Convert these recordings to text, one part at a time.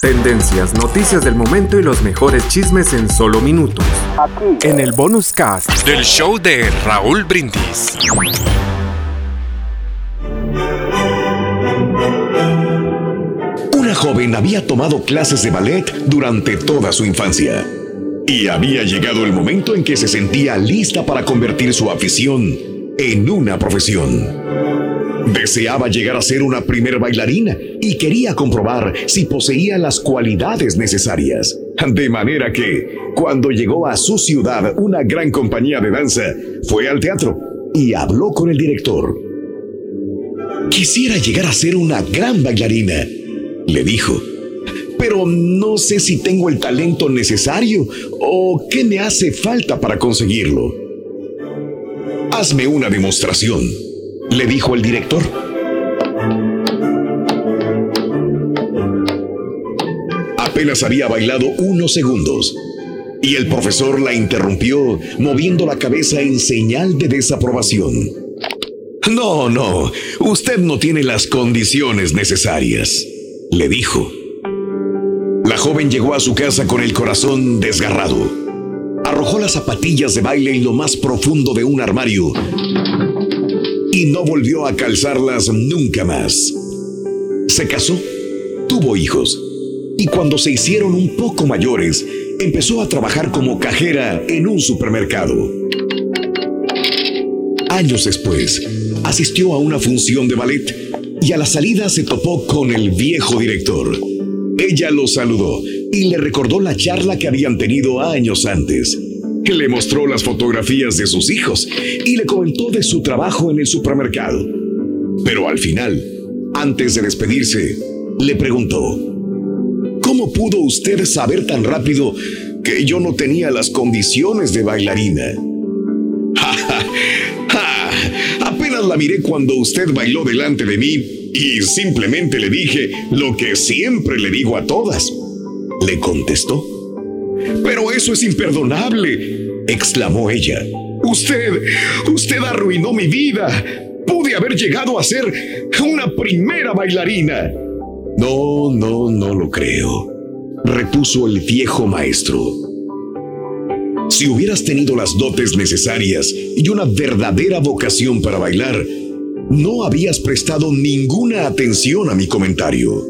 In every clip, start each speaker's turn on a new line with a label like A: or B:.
A: Tendencias, noticias del momento y los mejores chismes en solo minutos. Aquí. En el bonus cast del show de Raúl Brindis.
B: Una joven había tomado clases de ballet durante toda su infancia. Y había llegado el momento en que se sentía lista para convertir su afición en una profesión. Deseaba llegar a ser una primer bailarina y quería comprobar si poseía las cualidades necesarias. De manera que, cuando llegó a su ciudad una gran compañía de danza, fue al teatro y habló con el director. Quisiera llegar a ser una gran bailarina, le dijo, pero no sé si tengo el talento necesario o qué me hace falta para conseguirlo. Hazme una demostración le dijo el director. Apenas había bailado unos segundos y el profesor la interrumpió moviendo la cabeza en señal de desaprobación. No, no, usted no tiene las condiciones necesarias, le dijo. La joven llegó a su casa con el corazón desgarrado. Arrojó las zapatillas de baile en lo más profundo de un armario y no volvió a calzarlas nunca más. Se casó, tuvo hijos y cuando se hicieron un poco mayores, empezó a trabajar como cajera en un supermercado. Años después, asistió a una función de ballet y a la salida se topó con el viejo director. Ella lo saludó y le recordó la charla que habían tenido años antes le mostró las fotografías de sus hijos y le comentó de su trabajo en el supermercado. Pero al final, antes de despedirse, le preguntó, ¿Cómo pudo usted saber tan rápido que yo no tenía las condiciones de bailarina? ¡Ja, ja, Apenas la miré cuando usted bailó delante de mí y simplemente le dije lo que siempre le digo a todas. Le contestó. Pero eso es imperdonable, exclamó ella. Usted, usted arruinó mi vida. Pude haber llegado a ser una primera bailarina. No, no, no lo creo, repuso el viejo maestro. Si hubieras tenido las dotes necesarias y una verdadera vocación para bailar, no habías prestado ninguna atención a mi comentario.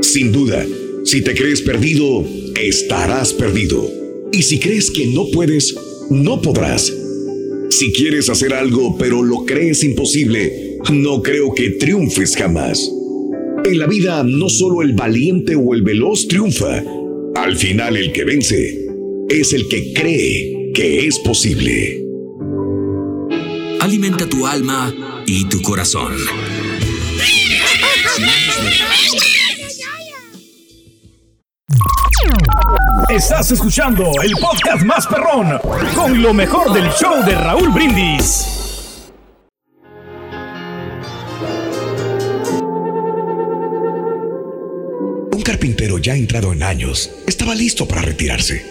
B: Sin duda, si te crees perdido, estarás perdido. Y si crees que no puedes, no podrás. Si quieres hacer algo pero lo crees imposible, no creo que triunfes jamás. En la vida no solo el valiente o el veloz triunfa, al final el que vence es el que cree que es posible.
C: Alimenta tu alma y tu corazón.
D: Estás escuchando el podcast más perrón con lo mejor del show de Raúl Brindis.
B: Un carpintero ya entrado en años estaba listo para retirarse.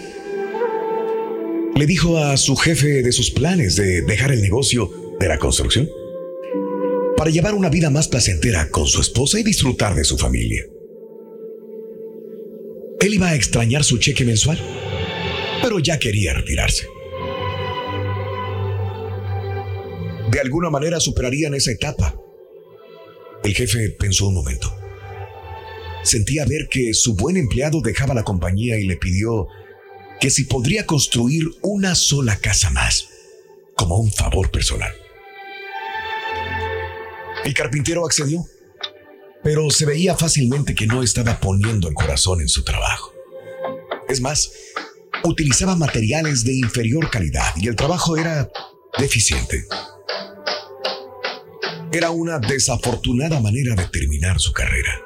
B: Le dijo a su jefe de sus planes de dejar el negocio de la construcción para llevar una vida más placentera con su esposa y disfrutar de su familia. Él iba a extrañar su cheque mensual, pero ya quería retirarse. De alguna manera superarían esa etapa. El jefe pensó un momento. Sentía ver que su buen empleado dejaba la compañía y le pidió que si podría construir una sola casa más, como un favor personal. El carpintero accedió pero se veía fácilmente que no estaba poniendo el corazón en su trabajo. Es más, utilizaba materiales de inferior calidad y el trabajo era deficiente. Era una desafortunada manera de terminar su carrera.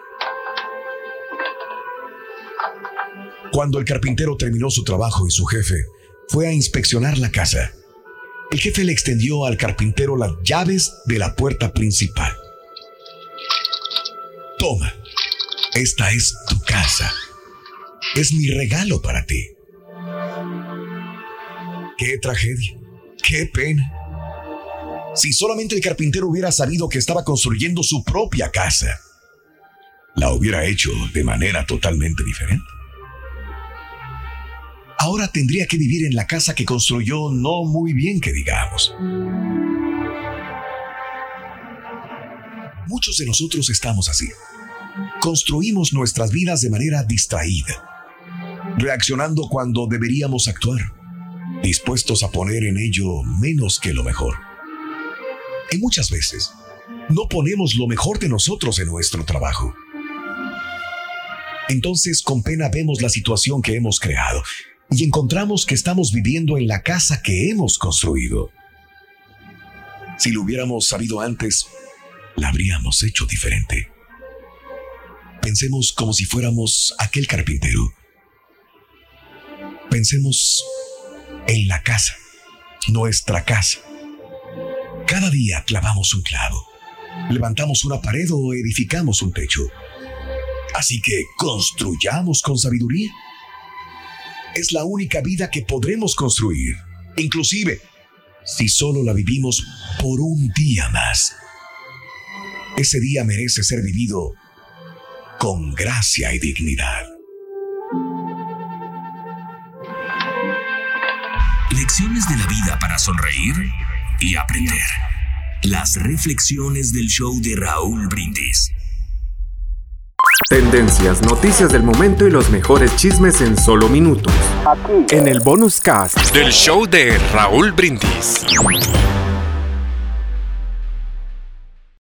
B: Cuando el carpintero terminó su trabajo y su jefe fue a inspeccionar la casa, el jefe le extendió al carpintero las llaves de la puerta principal. Toma, esta es tu casa. Es mi regalo para ti. Qué tragedia, qué pena. Si solamente el carpintero hubiera sabido que estaba construyendo su propia casa. la hubiera hecho de manera totalmente diferente. Ahora tendría que vivir en la casa que construyó no muy bien que digamos. Muchos de nosotros estamos así. Construimos nuestras vidas de manera distraída, reaccionando cuando deberíamos actuar, dispuestos a poner en ello menos que lo mejor. Y muchas veces, no ponemos lo mejor de nosotros en nuestro trabajo. Entonces con pena vemos la situación que hemos creado y encontramos que estamos viviendo en la casa que hemos construido. Si lo hubiéramos sabido antes, la habríamos hecho diferente. Pensemos como si fuéramos aquel carpintero. Pensemos en la casa, nuestra casa. Cada día clavamos un clavo, levantamos una pared o edificamos un techo. Así que construyamos con sabiduría. Es la única vida que podremos construir, inclusive si solo la vivimos por un día más. Ese día merece ser vivido con gracia y dignidad.
C: Lecciones de la vida para sonreír y aprender. Las reflexiones del show de Raúl Brindis.
A: Tendencias, noticias del momento y los mejores chismes en solo minutos. Aquí. En el bonus cast del show de Raúl Brindis.